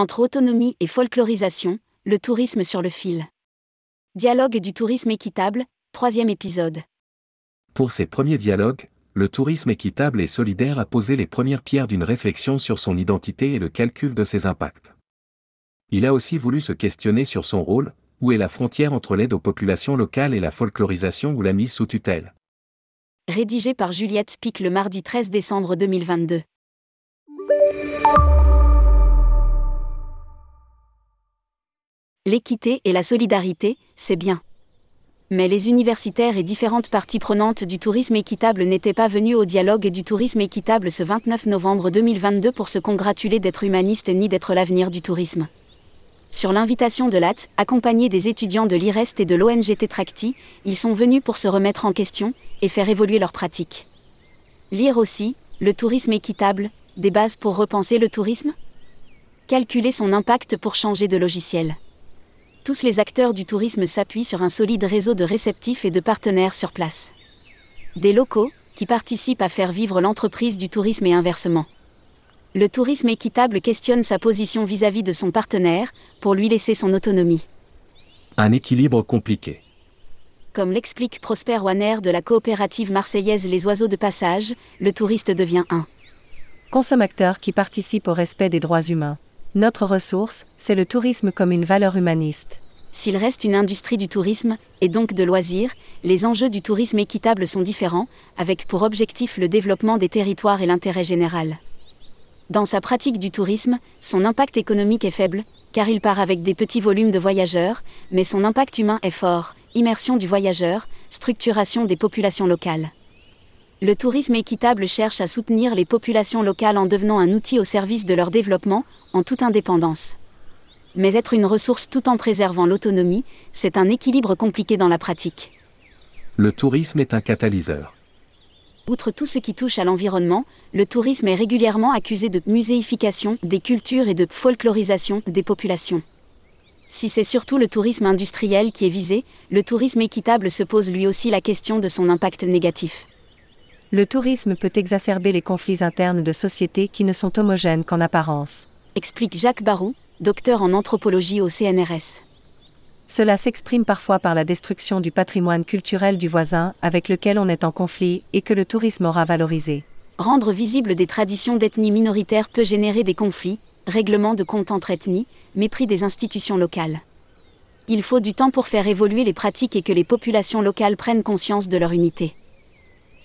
Entre autonomie et folklorisation, le tourisme sur le fil. Dialogue du tourisme équitable, troisième épisode. Pour ces premiers dialogues, le tourisme équitable et solidaire a posé les premières pierres d'une réflexion sur son identité et le calcul de ses impacts. Il a aussi voulu se questionner sur son rôle, où est la frontière entre l'aide aux populations locales et la folklorisation ou la mise sous tutelle. Rédigé par Juliette Spic le mardi 13 décembre 2022. L'équité et la solidarité, c'est bien. Mais les universitaires et différentes parties prenantes du tourisme équitable n'étaient pas venus au dialogue du tourisme équitable ce 29 novembre 2022 pour se congratuler d'être humanistes ni d'être l'avenir du tourisme. Sur l'invitation de l'AT, accompagnés des étudiants de l'IREST et de l'ONG Tetracti, ils sont venus pour se remettre en question et faire évoluer leurs pratiques. Lire aussi, le tourisme équitable, des bases pour repenser le tourisme? Calculer son impact pour changer de logiciel tous les acteurs du tourisme s'appuient sur un solide réseau de réceptifs et de partenaires sur place. Des locaux, qui participent à faire vivre l'entreprise du tourisme et inversement. Le tourisme équitable questionne sa position vis-à-vis de son partenaire, pour lui laisser son autonomie. Un équilibre compliqué. Comme l'explique Prosper Wanner de la coopérative marseillaise Les Oiseaux de Passage, le touriste devient un consommateur qui participe au respect des droits humains. Notre ressource, c'est le tourisme comme une valeur humaniste. S'il reste une industrie du tourisme, et donc de loisirs, les enjeux du tourisme équitable sont différents, avec pour objectif le développement des territoires et l'intérêt général. Dans sa pratique du tourisme, son impact économique est faible, car il part avec des petits volumes de voyageurs, mais son impact humain est fort, immersion du voyageur, structuration des populations locales. Le tourisme équitable cherche à soutenir les populations locales en devenant un outil au service de leur développement, en toute indépendance. Mais être une ressource tout en préservant l'autonomie, c'est un équilibre compliqué dans la pratique. Le tourisme est un catalyseur. Outre tout ce qui touche à l'environnement, le tourisme est régulièrement accusé de muséification des cultures et de folklorisation des populations. Si c'est surtout le tourisme industriel qui est visé, le tourisme équitable se pose lui aussi la question de son impact négatif le tourisme peut exacerber les conflits internes de sociétés qui ne sont homogènes qu'en apparence. Explique Jacques Barou, docteur en anthropologie au CNRS. Cela s'exprime parfois par la destruction du patrimoine culturel du voisin avec lequel on est en conflit et que le tourisme aura valorisé. Rendre visible des traditions d'ethnie minoritaire peut générer des conflits, règlements de compte entre ethnies, mépris des institutions locales. Il faut du temps pour faire évoluer les pratiques et que les populations locales prennent conscience de leur unité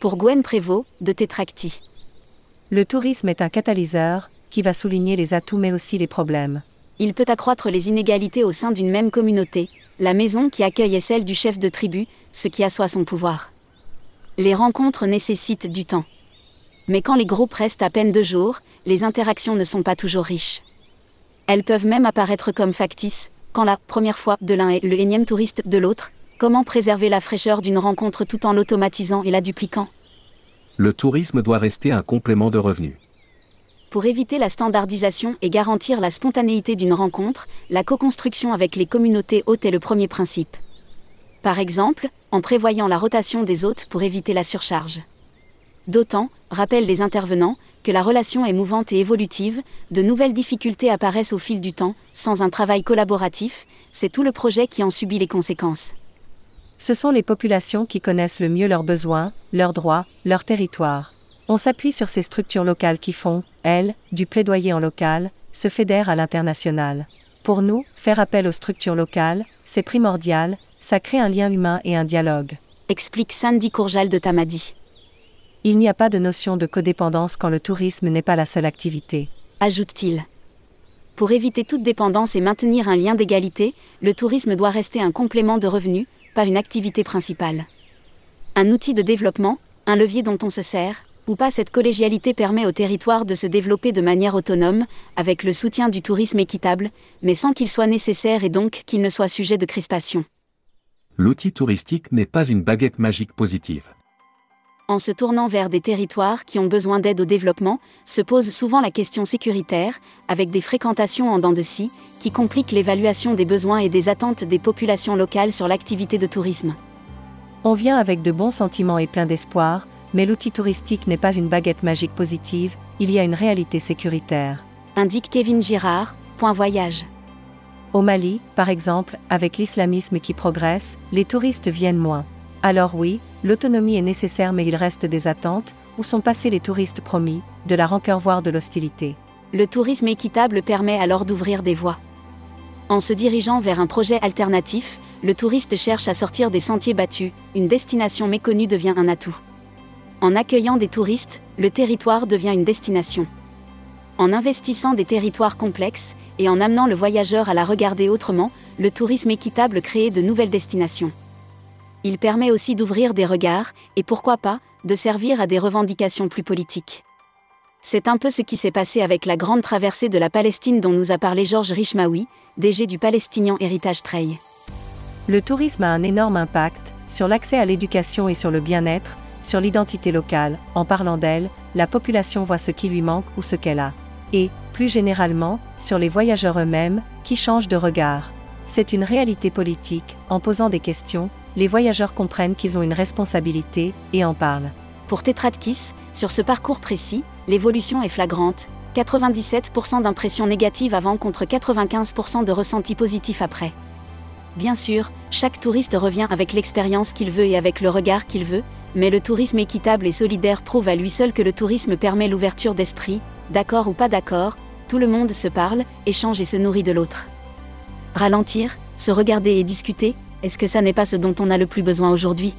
pour Gwen Prévost, de Tétracti. Le tourisme est un catalyseur, qui va souligner les atouts mais aussi les problèmes. Il peut accroître les inégalités au sein d'une même communauté, la maison qui accueille est celle du chef de tribu, ce qui assoit son pouvoir. Les rencontres nécessitent du temps. Mais quand les groupes restent à peine deux jours, les interactions ne sont pas toujours riches. Elles peuvent même apparaître comme factices, quand la première fois de l'un est le énième touriste de l'autre, Comment préserver la fraîcheur d'une rencontre tout en l'automatisant et la dupliquant Le tourisme doit rester un complément de revenus. Pour éviter la standardisation et garantir la spontanéité d'une rencontre, la co-construction avec les communautés hôtes est le premier principe. Par exemple, en prévoyant la rotation des hôtes pour éviter la surcharge. D'autant, rappellent les intervenants, que la relation est mouvante et évolutive, de nouvelles difficultés apparaissent au fil du temps, sans un travail collaboratif, c'est tout le projet qui en subit les conséquences. Ce sont les populations qui connaissent le mieux leurs besoins, leurs droits, leur territoire. On s'appuie sur ces structures locales qui font, elles, du plaidoyer en local, se fédèrent à l'international. Pour nous, faire appel aux structures locales, c'est primordial, ça crée un lien humain et un dialogue. Explique Sandy Courjal de Tamadi. Il n'y a pas de notion de codépendance quand le tourisme n'est pas la seule activité. Ajoute-t-il. Pour éviter toute dépendance et maintenir un lien d'égalité, le tourisme doit rester un complément de revenus, pas une activité principale. Un outil de développement, un levier dont on se sert, ou pas cette collégialité permet au territoire de se développer de manière autonome, avec le soutien du tourisme équitable, mais sans qu'il soit nécessaire et donc qu'il ne soit sujet de crispation. L'outil touristique n'est pas une baguette magique positive. En se tournant vers des territoires qui ont besoin d'aide au développement, se pose souvent la question sécuritaire, avec des fréquentations en dents de scie, qui compliquent l'évaluation des besoins et des attentes des populations locales sur l'activité de tourisme. On vient avec de bons sentiments et plein d'espoir, mais l'outil touristique n'est pas une baguette magique positive, il y a une réalité sécuritaire. Indique Kevin Girard, Point voyage. Au Mali, par exemple, avec l'islamisme qui progresse, les touristes viennent moins. Alors oui, l'autonomie est nécessaire mais il reste des attentes, où sont passés les touristes promis, de la rancœur voire de l'hostilité. Le tourisme équitable permet alors d'ouvrir des voies. En se dirigeant vers un projet alternatif, le touriste cherche à sortir des sentiers battus, une destination méconnue devient un atout. En accueillant des touristes, le territoire devient une destination. En investissant des territoires complexes, et en amenant le voyageur à la regarder autrement, le tourisme équitable crée de nouvelles destinations. Il permet aussi d'ouvrir des regards, et pourquoi pas, de servir à des revendications plus politiques. C'est un peu ce qui s'est passé avec la grande traversée de la Palestine dont nous a parlé Georges Richmaoui, DG du Palestinien Heritage Trail. Le tourisme a un énorme impact sur l'accès à l'éducation et sur le bien-être, sur l'identité locale. En parlant d'elle, la population voit ce qui lui manque ou ce qu'elle a. Et, plus généralement, sur les voyageurs eux-mêmes, qui changent de regard. C'est une réalité politique, en posant des questions, les voyageurs comprennent qu'ils ont une responsabilité, et en parlent. Pour Tetradkis, sur ce parcours précis, l'évolution est flagrante, 97% d'impressions négatives avant contre 95% de ressentis positifs après. Bien sûr, chaque touriste revient avec l'expérience qu'il veut et avec le regard qu'il veut, mais le tourisme équitable et solidaire prouve à lui seul que le tourisme permet l'ouverture d'esprit, d'accord ou pas d'accord, tout le monde se parle, échange et se nourrit de l'autre. Ralentir, se regarder et discuter, est-ce que ça n'est pas ce dont on a le plus besoin aujourd'hui?